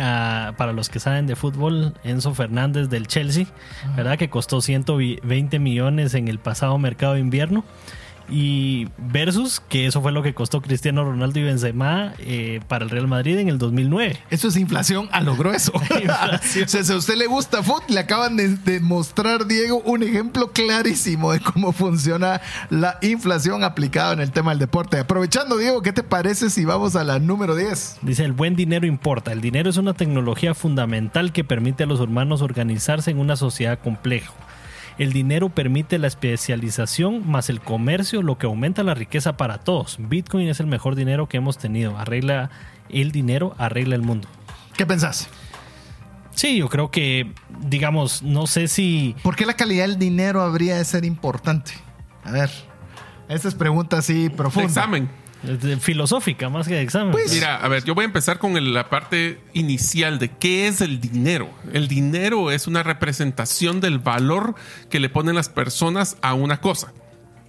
para los que saben de fútbol, Enzo Fernández del Chelsea, ¿verdad? Que costó 120 millones en el pasado mercado de invierno y versus que eso fue lo que costó Cristiano Ronaldo y Benzema eh, para el Real Madrid en el 2009. Eso es inflación a lo grueso. o sea, si a usted le gusta fútbol, le acaban de, mostrar, Diego, un ejemplo clarísimo de cómo funciona la inflación aplicada en el tema del deporte. Aprovechando, Diego, ¿qué te parece si vamos a la número 10? Dice, el buen dinero importa. El dinero es una tecnología fundamental que permite a los humanos organizarse en una sociedad compleja el dinero permite la especialización más el comercio, lo que aumenta la riqueza para todos. Bitcoin es el mejor dinero que hemos tenido. Arregla el dinero, arregla el mundo. ¿Qué pensás? Sí, yo creo que, digamos, no sé si... ¿Por qué la calidad del dinero habría de ser importante? A ver, esa es pregunta así profunda. examen filosófica más que de examen. Pues, mira, a ver, yo voy a empezar con la parte inicial de qué es el dinero. El dinero es una representación del valor que le ponen las personas a una cosa.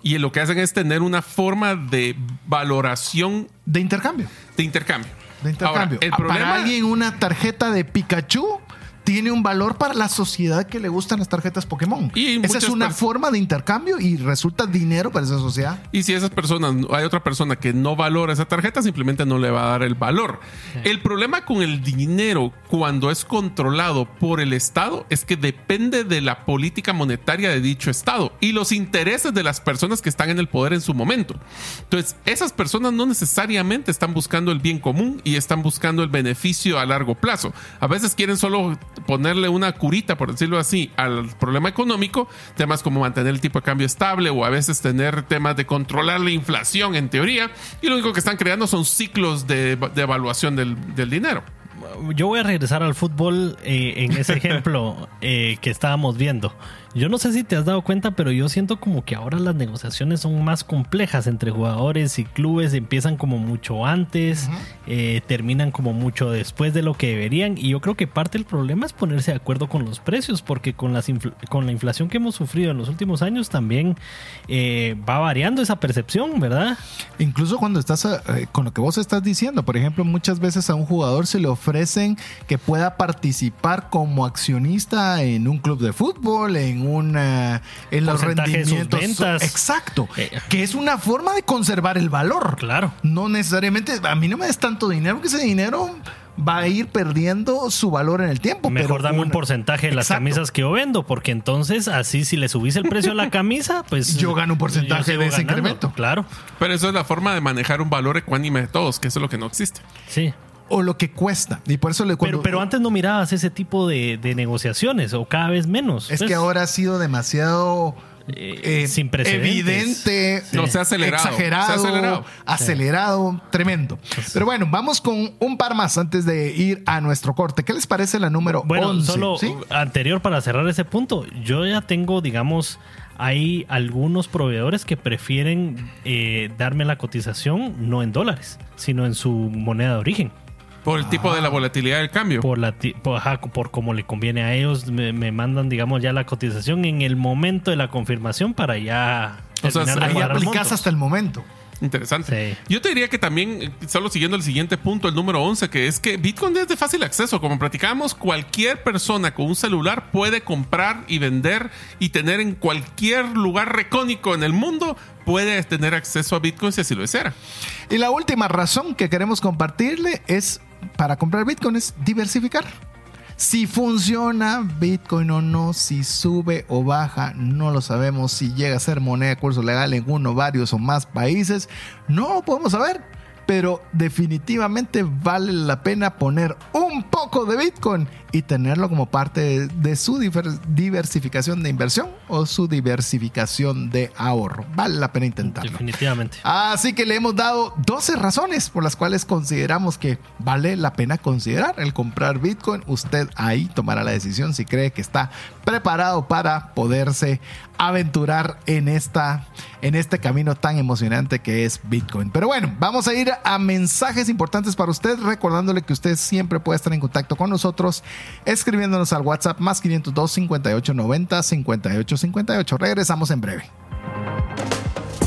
Y lo que hacen es tener una forma de valoración. De intercambio. De intercambio. De intercambio. el problema, Para alguien una tarjeta de Pikachu tiene un valor para la sociedad que le gustan las tarjetas Pokémon. Y esa es una forma de intercambio y resulta dinero para esa sociedad. Y si esas personas, hay otra persona que no valora esa tarjeta, simplemente no le va a dar el valor. El problema con el dinero cuando es controlado por el Estado es que depende de la política monetaria de dicho Estado y los intereses de las personas que están en el poder en su momento. Entonces, esas personas no necesariamente están buscando el bien común y están buscando el beneficio a largo plazo. A veces quieren solo ponerle una curita, por decirlo así, al problema económico, temas como mantener el tipo de cambio estable o a veces tener temas de controlar la inflación en teoría, y lo único que están creando son ciclos de, evaluación del, dinero yo voy a regresar al fútbol eh, en ese [laughs] ejemplo eh, que estábamos viendo. Yo no sé si te has dado cuenta, pero yo siento como que ahora las negociaciones son más complejas entre jugadores y clubes, empiezan como mucho antes, eh, terminan como mucho después de lo que deberían y yo creo que parte del problema es ponerse de acuerdo con los precios, porque con, las con la inflación que hemos sufrido en los últimos años también eh, va variando esa percepción, ¿verdad? Incluso cuando estás con lo que vos estás diciendo, por ejemplo, muchas veces a un jugador se le ofrecen que pueda participar como accionista en un club de fútbol, en una en los rendimientos. ventas. Exacto. Eh, que es una forma de conservar el valor. Claro. No necesariamente, a mí no me des tanto dinero, que ese dinero va a ir perdiendo su valor en el tiempo. Mejor dame un porcentaje de las camisas que yo vendo, porque entonces así si le subís el precio a la camisa, pues yo gano un porcentaje de ese incremento. Claro. Pero eso es la forma de manejar un valor ecuánime de todos, que eso es lo que no existe. Sí o lo que cuesta. Y por eso le pero, pero antes no mirabas ese tipo de, negociaciones, o cada vez menos. Es que pues. ahora ha sido demasiado. Eh, eh, sin Evidente, no, se ha acelerado, exagerado, acelerado, tremendo. Pues Pero bueno, vamos con un par más antes de ir a nuestro corte. ¿Qué les parece la número bueno, solo anterior para cerrar ese punto, yo ya tengo, digamos, hay algunos proveedores que prefieren eh, darme la cotización no en dólares, sino en su moneda de origen. Por el tipo de la volatilidad del cambio. Por, la, por, por cómo le conviene a ellos, me, mandan, digamos, ya la cotización en el momento de la confirmación para ya. O sea, ahí aplicas hasta el momento. Interesante. Yo te diría que también, solo siguiendo el siguiente punto, el número 11, que es que Bitcoin es de fácil acceso. Como platicamos, cualquier persona con un celular puede comprar y vender y tener en cualquier lugar recónico en el mundo, puede tener acceso a Bitcoin si así lo desea. Y la última razón que queremos compartirle es para comprar Bitcoin es diversificar. Si funciona Bitcoin o no, si sube o baja, no lo sabemos. Si llega a ser moneda de curso legal en uno, varios o más países, no lo podemos saber. Pero definitivamente vale la pena poner un poco de Bitcoin y tenerlo como parte de, su diversificación de inversión o su diversificación de ahorro. Vale la pena intentarlo. Definitivamente. Así que le hemos dado 12 razones por las cuales consideramos que vale la pena considerar el comprar Bitcoin. Usted ahí tomará la decisión si cree que está preparado para poderse aventurar en, esta, en este camino tan emocionante que es Bitcoin. Pero bueno, vamos a ir a mensajes importantes para usted, recordándole que usted siempre puede estar en contacto con nosotros escribiéndonos al WhatsApp más 502 58 90 58 58. Regresamos en breve.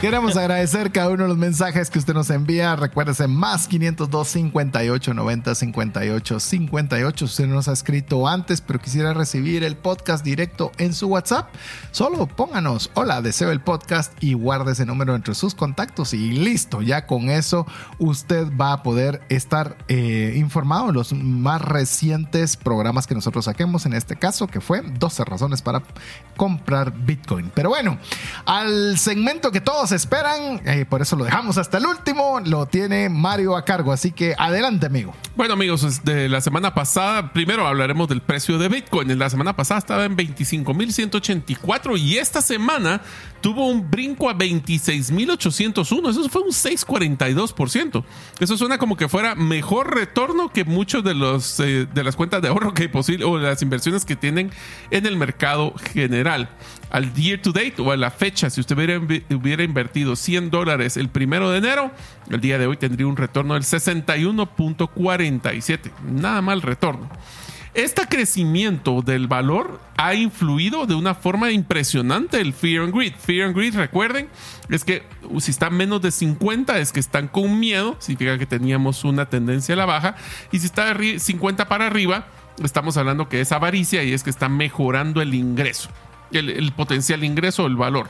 Queremos agradecer cada uno de los mensajes que usted nos envía. Recuérdese más 502 58 90 58 58. Usted nos ha escrito antes, pero quisiera recibir el podcast directo en su WhatsApp. Solo pónganos, hola, deseo el podcast y guarde ese número entre sus contactos y listo. Ya con eso usted va a poder estar eh, informado de los más recientes programas que nosotros saquemos. En este caso, que fue 12 razones para comprar Bitcoin. Pero bueno, al segmento que todos esperan, eh, por eso lo dejamos hasta el último, lo tiene Mario a cargo, así que adelante amigo. Bueno amigos, de la semana pasada, primero hablaremos del precio de Bitcoin. La semana pasada estaba en 25.184 y esta semana tuvo un brinco a 26.801. Eso fue un 6,42%. Eso suena como que fuera mejor retorno que muchos de, los, eh, de las cuentas de ahorro que hay posible o las inversiones que tienen en el mercado general. Al year to date o a la fecha, si usted hubiera, hubiera invertido 100 dólares el primero de enero, el día de hoy tendría un retorno del 61.47. Nada mal retorno. Este crecimiento del valor ha influido de una forma impresionante el Fear and Greed. Fear and Greed, recuerden, es que si está menos de 50 es que están con miedo, significa que teníamos una tendencia a la baja, y si está 50 para arriba, estamos hablando que es avaricia y es que está mejorando el ingreso, el, el potencial ingreso, el valor.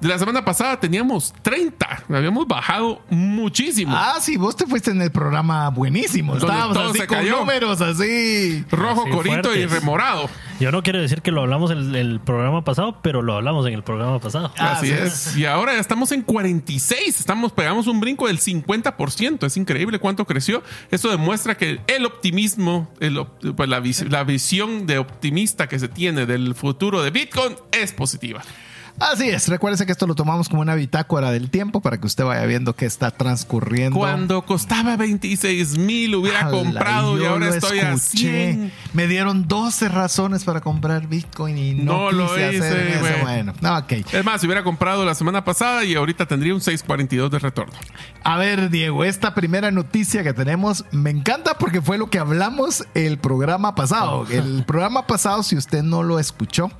De la semana pasada teníamos 30. Habíamos bajado muchísimo. Ah, sí, vos te fuiste en el programa buenísimo. Estábamos así con números así. Rojo, corito y remorado. Yo no quiero decir que lo hablamos en el programa pasado, pero lo hablamos en el programa pasado. así es. Y ahora ya estamos en 46. Estamos, pegamos un brinco del 50%. Es increíble cuánto creció. Eso demuestra que el optimismo, pues la, la visión de optimista que se tiene del futuro de Bitcoin es positiva. Así es, recuérdese que esto lo tomamos como una bitácora del tiempo para que usted vaya viendo qué está transcurriendo. Cuando costaba 26 mil hubiera comprado y ahora estoy escuché. Me dieron 12 razones para comprar Bitcoin y no, lo hice. Bueno, ok. Es más, si hubiera comprado la semana pasada y ahorita tendría un 6.42 de retorno. A ver, Diego, esta primera noticia que tenemos me encanta porque fue lo que hablamos el programa pasado. El programa pasado, si usted no lo escuchó,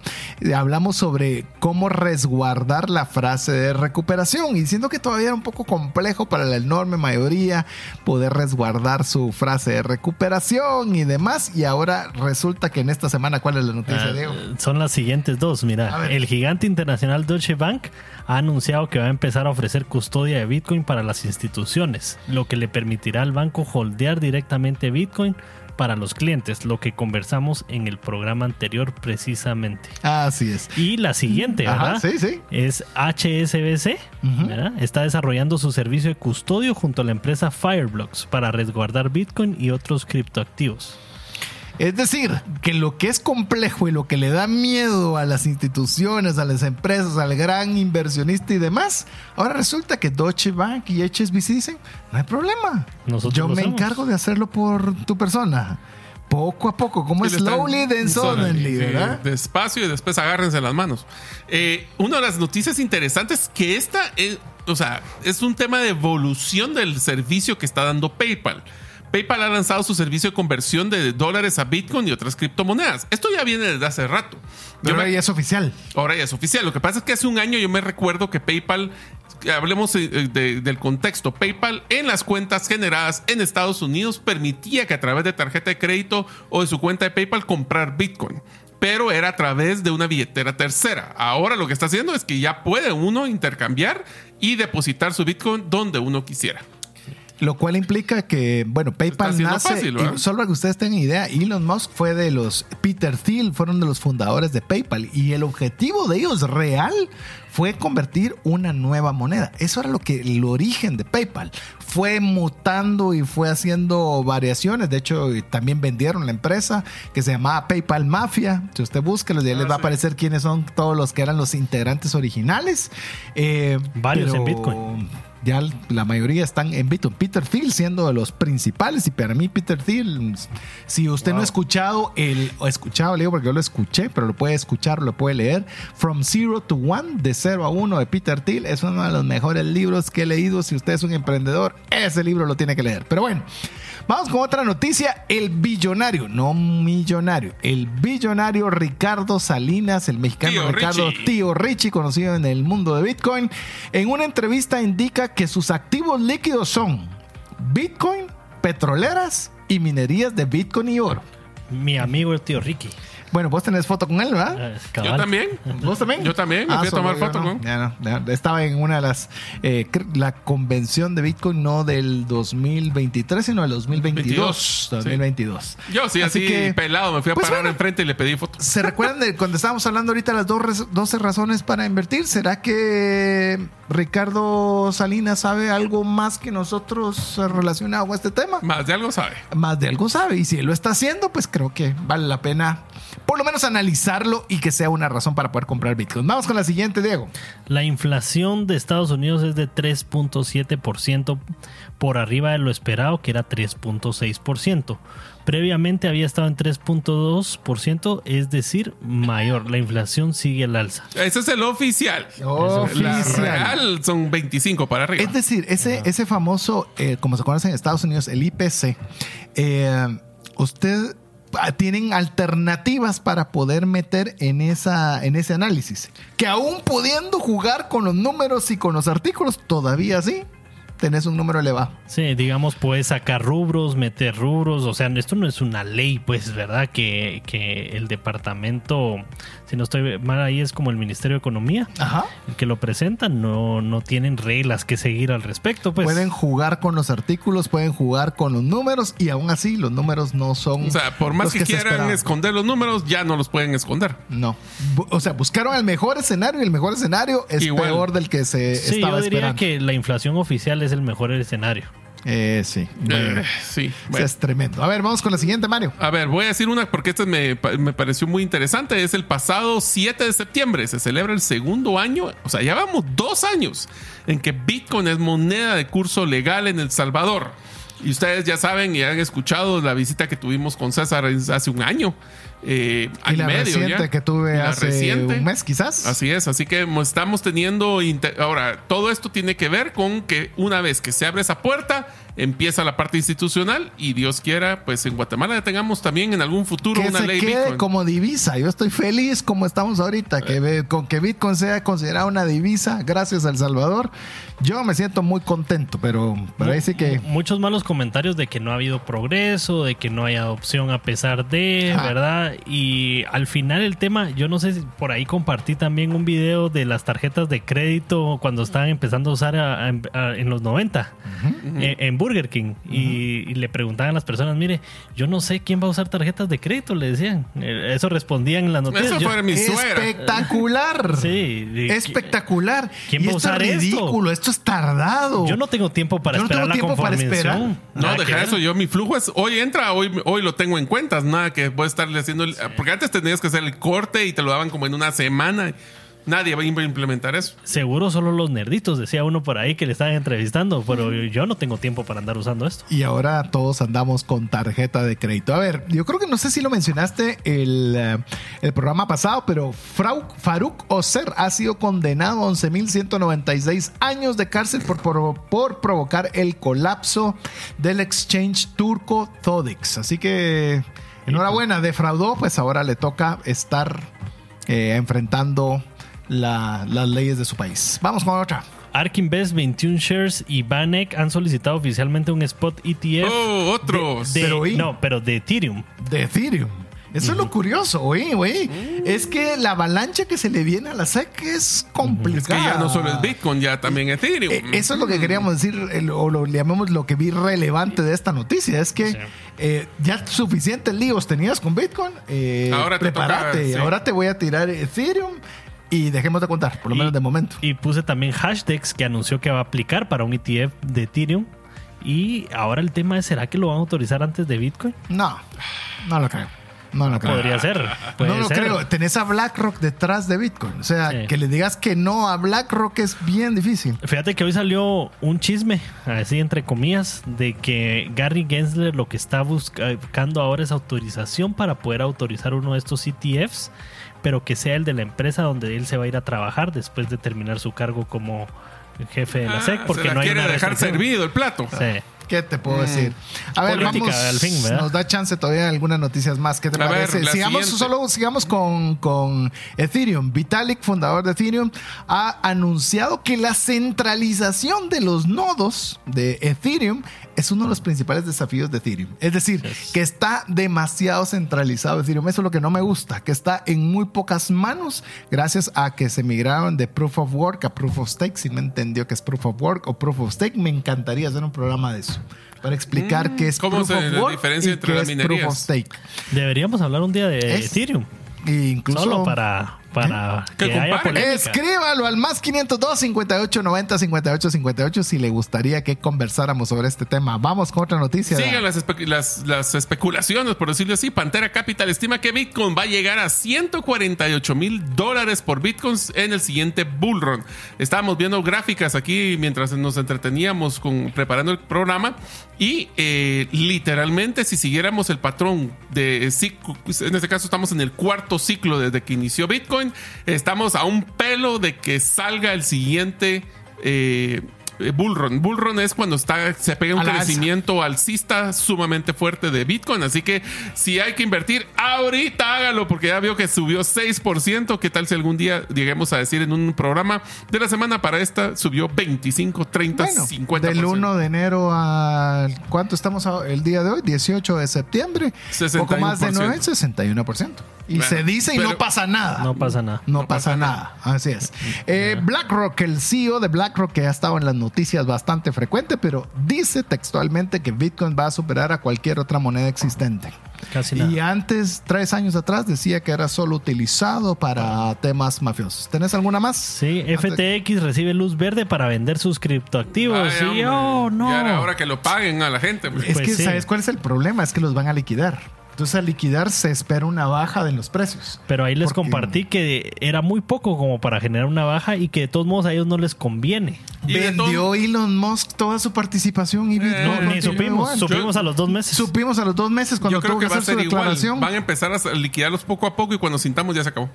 hablamos sobre cómo resguardar la frase de recuperación y siendo que todavía era un poco complejo para la enorme mayoría poder resguardar su frase de recuperación y demás y ahora resulta que en esta semana ¿cuál es la noticia ah, Diego? Son las siguientes dos, mira, el gigante internacional Deutsche Bank ha anunciado que va a empezar a ofrecer custodia de Bitcoin para las instituciones, lo que le permitirá al banco holdear directamente Bitcoin para los clientes, lo que conversamos en el programa anterior precisamente. Así es. Y la siguiente, ¿verdad? sí, sí. Es HSBC, ¿verdad? Está desarrollando su servicio de custodio junto a la empresa Fireblocks para resguardar Bitcoin y otros criptoactivos. Es decir, que lo que es complejo y lo que le da miedo a las instituciones, a las empresas, al gran inversionista y demás, ahora resulta que Deutsche Bank y HSBC dicen, no hay problema. Yo me encargo de hacerlo por tu persona poco a poco, como es slowly then suddenly, ¿verdad? Despacio y después agárrense las manos. Eh, una de las noticias interesantes que esta, es, o sea, es un tema de evolución del servicio que está dando PayPal. PayPal ha lanzado su servicio de conversión de dólares a Bitcoin y otras criptomonedas. Esto ya viene desde hace rato. ahora ya es oficial. Ahora ya es oficial. Lo que pasa es que hace un año yo me recuerdo que PayPal, hablemos del contexto, PayPal en las cuentas generadas en Estados Unidos permitía que a través de tarjeta de crédito o de su cuenta de PayPal comprar Bitcoin pero era a través de una billetera tercera. Ahora lo que está haciendo es que ya puede uno intercambiar y depositar su Bitcoin donde uno quisiera. Lo cual implica que, bueno, PayPal nace, solo para que ustedes tengan idea, Elon Musk fue de los, Peter Thiel fueron de los fundadores de PayPal y el objetivo de ellos real fue convertir una nueva moneda. Eso era lo que el origen de PayPal. Fue mutando y fue haciendo variaciones. De hecho, también vendieron la empresa que se llamaba PayPal Mafia. Si usted busca, ya les va a ah, aparecer quiénes son todos los que eran los integrantes originales. Eh, Varios en Bitcoin ya la mayoría están en Bitcoin. Peter Thiel siendo de los principales y para mí Peter Thiel, si usted no ha escuchado el, o escuchado, le digo porque yo lo escuché, pero lo puede escuchar, lo puede leer, From Zero to One, de 0 a 1 de Peter Thiel, es uno de los mejores libros que he leído. Si usted es un emprendedor, ese libro lo tiene que leer. Pero bueno, Vamos con otra noticia. El billonario, no millonario, el billonario Ricardo Salinas, el mexicano Ricardo Tío Richie, conocido en el mundo de Bitcoin, en una entrevista indica que sus activos líquidos son Bitcoin, petroleras y minerías de Bitcoin y oro. Mi amigo el tío Ricky. Bueno, vos tenés foto con él, ¿verdad? Ah, Yo también. [laughs] ¿Vos también? Yo también. Me fui a ah, tomar foto con. Ya no, estaba en una de las. Eh, la convención de Bitcoin no del 2023, sino del 2022. 2022. Yo sí, así, que, pelado. Me fui a pues parar enfrente y le pedí foto. ¿Se recuerdan de cuando estábamos hablando ahorita de las 12 razones para invertir? ¿Será que Ricardo Salinas sabe algo más que nosotros relacionado a este tema? Más de algo sabe. Más de algo sabe. Y si él lo está haciendo, pues creo que vale la pena por lo menos analizarlo y que sea una razón para poder comprar Bitcoin. Vamos con la siguiente, Diego. La inflación de Estados Unidos es de 3.7% por arriba de lo esperado, que era 3.6%. Previamente había estado en 3.2%, es decir, mayor. La inflación sigue al alza. Ese es el oficial. Oficial. real son 25 para arriba. Es decir, ese, ese famoso, eh, como se conoce en Estados Unidos, el IPC, eh, usted tienen alternativas para poder meter en, esa, en ese análisis. Que aún pudiendo jugar con los números y con los artículos, todavía sí, tenés un número elevado. Sí, digamos, puedes sacar rubros, meter rubros, o sea, esto no es una ley, pues, ¿verdad? Que, que el departamento, si no estoy mal ahí, es como el Ministerio de Economía, Ajá. el que lo presenta, no, no tienen reglas que seguir al respecto, pues. Pueden jugar con los artículos, pueden jugar con los números y aún así los números no son... O sea, por más que, quieran esconder los números, ya no los pueden esconder. No. O sea, buscaron el mejor escenario y el mejor escenario es peor del que se sí, estaba yo diría que la inflación oficial es el mejor escenario. Eh, sí. Eh, sí. Es tremendo. A ver, vamos con la siguiente, Mario. A ver, voy a decir una porque esta me, me, pareció muy interesante. Es el pasado 7 de septiembre. Se celebra el segundo año. O sea, ya vamos dos años en que Bitcoin es moneda de curso legal en El Salvador. Y ustedes ya saben y han escuchado la visita que tuvimos con César hace un año. Eh, y la reciente que tuve hace un mes quizás. Así es, así que estamos teniendo... Ahora, todo esto tiene que ver con que una vez que se abre esa puerta, empieza la parte institucional y Dios quiera, pues en Guatemala tengamos también en algún futuro una ley quede como divisa. Yo estoy feliz como estamos ahorita, que con que Bitcoin sea considerada una divisa, gracias al Salvador. Yo me siento muy contento, pero, parece que... Muchos malos comentarios de que no ha habido progreso, de que no hay adopción a pesar de, ¿verdad? ¿verdad? Y al final el tema, yo no sé si por ahí compartí también un video de las tarjetas de crédito cuando estaban empezando a usar en los 90 en, Burger King. y, le preguntaban a las personas, mire, yo no sé quién va a usar tarjetas de crédito, le decían. Eh, eso respondían en las noticias. Eso fue mi suegra. Espectacular. [laughs] sí. Espectacular. ¿Quién va a usar esto es ridículo, esto? es tardado. Yo no tengo tiempo para esperar la tiempo para esperar. No, deja eso. Yo mi flujo es hoy entra, hoy, hoy lo tengo en cuentas. Nada que voy a estarle haciendo. porque antes tenías que hacer el corte y te lo daban como en una semana. Nadie va a implementar eso. Seguro solo los nerditos, decía uno por ahí que le estaban entrevistando, pero yo no tengo tiempo para andar usando esto. Y ahora todos andamos con tarjeta de crédito. A ver, yo creo que no sé si lo mencionaste el, eh, el programa pasado, pero Faruk Oser ha sido condenado a 11.196 años de cárcel por, por, provocar el colapso del exchange turco Todix. Así que enhorabuena, defraudó, pues ahora le toca estar eh, enfrentando las leyes de su país. Vamos con otra. ARK Invest, 21 Shares y Banek han solicitado oficialmente un spot ETF. Oh, otros. pero, no, pero de Ethereum. De Ethereum. Eso es lo curioso, güey, güey. Mm. Es que la avalancha que se le viene a la SEC es complicada. Es que ya no solo es Bitcoin, ya también Ethereum. Eh, eso es lo que queríamos decir, o lo llamemos lo que vi relevante de esta noticia. Es que eh, ya suficientes líos tenías con Bitcoin. Eh, ahora te prepárate. Ahora te voy a tirar Ethereum. Y dejemos de contar, por lo menos de momento. Y puse también Hashdex que anunció que va a aplicar para un ETF de Ethereum. Y ahora el tema es, ¿será que lo van a autorizar antes de Bitcoin? No, no lo creo. No lo creo. Podría ser. no lo creo. Tenés a BlackRock detrás de Bitcoin. O sea, que le digas que no a BlackRock es bien difícil. Fíjate que hoy salió un chisme, así entre comillas, de que Gary Gensler lo que está buscando ahora es autorización para poder autorizar uno de estos ETFs pero que sea el de la empresa donde él se va a ir a trabajar después de terminar su cargo como jefe de la ah, SEC, porque no hay quiere dejar servido el plato. Sí. ¿Qué te puedo mm. decir? A ver, vamos, nos da chance todavía algunas noticias más. ¿Qué te parece? sigamos solo sigamos con, con Ethereum. Vitalik, fundador de Ethereum, ha anunciado que la centralización de los nodos de Ethereum es uno de los principales desafíos de Ethereum. Es decir, que está demasiado centralizado Ethereum. Eso es lo que no me gusta, que está en muy pocas manos gracias a que se migraron de Proof of Work a Proof of Stake. Si me entendió que es Proof of Work o Proof of Stake, me encantaría hacer un programa de eso para explicar mm, qué es Proof of Work diferencia entre qué es Proof of Stake. Deberíamos hablar un día de Ethereum. Incluso, Solo para para que, haya Escríbalo al más 502 58 90 58 58 si le gustaría que conversáramos sobre este tema. Vamos con otra noticia. Sigan las, las, especulaciones, por decirlo así. Pantera Capital estima que Bitcoin va a llegar a 148 mil dólares por Bitcoins en el siguiente bullrun. Estábamos viendo gráficas aquí mientras nos entreteníamos con, preparando el programa y eh, literalmente si siguiéramos el patrón de en este caso estamos en el cuarto ciclo desde que inició Bitcoin Estamos a un pelo de que salga el siguiente eh, bullrun. Bullrun es cuando está, se pega un crecimiento alcista sumamente fuerte de Bitcoin. Así que si hay que invertir, ahorita hágalo, porque ya vio que subió 6%. ¿Qué tal si algún día lleguemos a decir en un programa de la semana para esta subió 25, 30, 50%? Del 1 de enero a ¿cuánto estamos el día de hoy? 18 de septiembre. 61%. Poco más de 9, 61%. Y se dice y no pasa nada. No pasa nada. No, pasa, nada. Así es. Eh, BlackRock, el CEO de BlackRock, que ha estado en las noticias bastante frecuente, pero dice textualmente que Bitcoin va a superar a cualquier otra moneda existente. Casi nada. Y antes, tres años atrás, decía que era solo utilizado para temas mafiosos. ¿Tenés alguna más? Sí, FTX recibe luz verde para vender sus criptoactivos. sí, oh, no. Y ahora, que lo paguen a la gente. Pues. Es que, ¿sabes cuál es el problema? Es que los van a liquidar. Entonces al liquidar se espera una baja de los precios. Pero ahí les compartí que era muy poco como para generar una baja y que de todos modos a ellos no les conviene. Vendió Elon Musk toda su participación y no, ni supimos, supimos a los dos meses. Supimos a los dos meses cuando tuvo que, hacer su declaración. Van a empezar a liquidarlos poco a poco y cuando sintamos ya se acabó.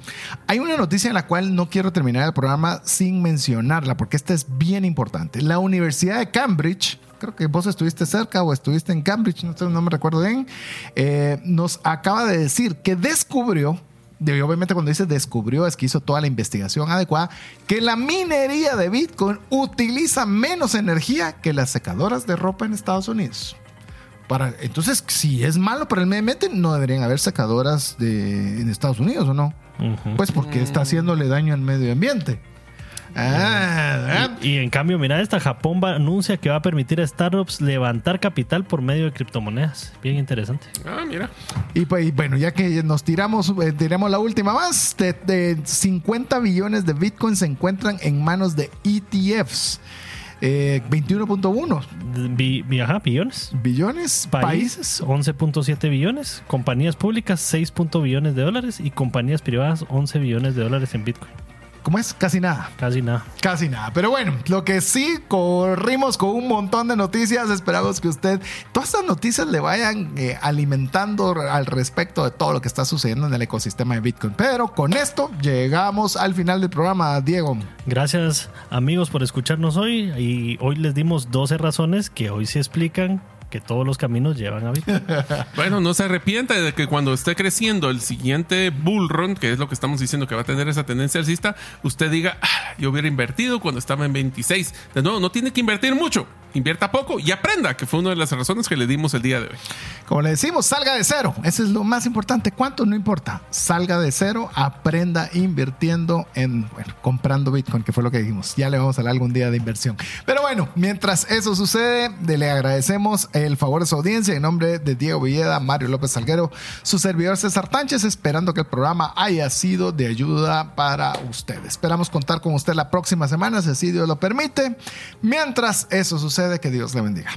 Hay una noticia en la cual no quiero terminar el programa sin mencionarla porque esta es bien importante. La Universidad de Cambridge creo que vos estuviste cerca o estuviste en Cambridge, no, me recuerdo bien, eh, nos acaba de decir que descubrió y obviamente cuando dice descubrió es que hizo toda la investigación adecuada, que la minería de Bitcoin utiliza menos energía que las secadoras de ropa en Estados Unidos. para, entonces, si es malo para el medio ambiente, no deberían haber sacadoras de, en Estados Unidos, ¿o no? Pues porque está haciéndole daño al medio ambiente. Ah, y, en cambio, mira, esta Japón anuncia que va a permitir a startups levantar capital por medio de criptomonedas. Bien interesante. Ah, mira. Y pues, bueno, ya que nos tiramos, eh, tiramos la última más, de, 50 billones de Bitcoin se encuentran en manos de ETFs. 21.1 eh, billones. Billones. Países, 11.7 billones. Compañías públicas, 6. billones de dólares. Y compañías privadas, 11 billones de dólares en Bitcoin. ¿Cómo es? Casi nada. Casi nada. Casi nada. Pero bueno, lo que sí, corrimos con un montón de noticias. Esperamos que usted, todas estas noticias le vayan eh, alimentando al respecto de todo lo que está sucediendo en el ecosistema de Bitcoin. Pero con esto llegamos al final del programa, Diego. Gracias amigos por escucharnos hoy. Y hoy les dimos 12 razones que hoy se explican que todos los caminos llevan a Bitcoin. [laughs] bueno, no se arrepienta de que cuando esté creciendo el siguiente bull run, que es lo que estamos diciendo que va a tener esa tendencia alcista, usted diga, ah, yo hubiera invertido cuando estaba en 26. De nuevo, no tiene que invertir mucho invierta poco y aprenda, que fue una de las razones que le dimos el día de hoy. Como le decimos, salga de cero. Eso es lo más importante. ¿Cuánto? No importa. Salga de cero, aprenda invirtiendo en, bueno, comprando Bitcoin, que fue lo que dijimos. Ya le vamos a hablar algún día de inversión. Pero bueno, mientras eso sucede, le agradecemos el favor de su audiencia en nombre de Diego Villeda, Mario López Salguero, su servidor César Tánchez, esperando que el programa haya sido de ayuda para usted. Esperamos contar con usted la próxima semana, si así Dios lo permite. Mientras eso sucede, de que Dios le bendiga.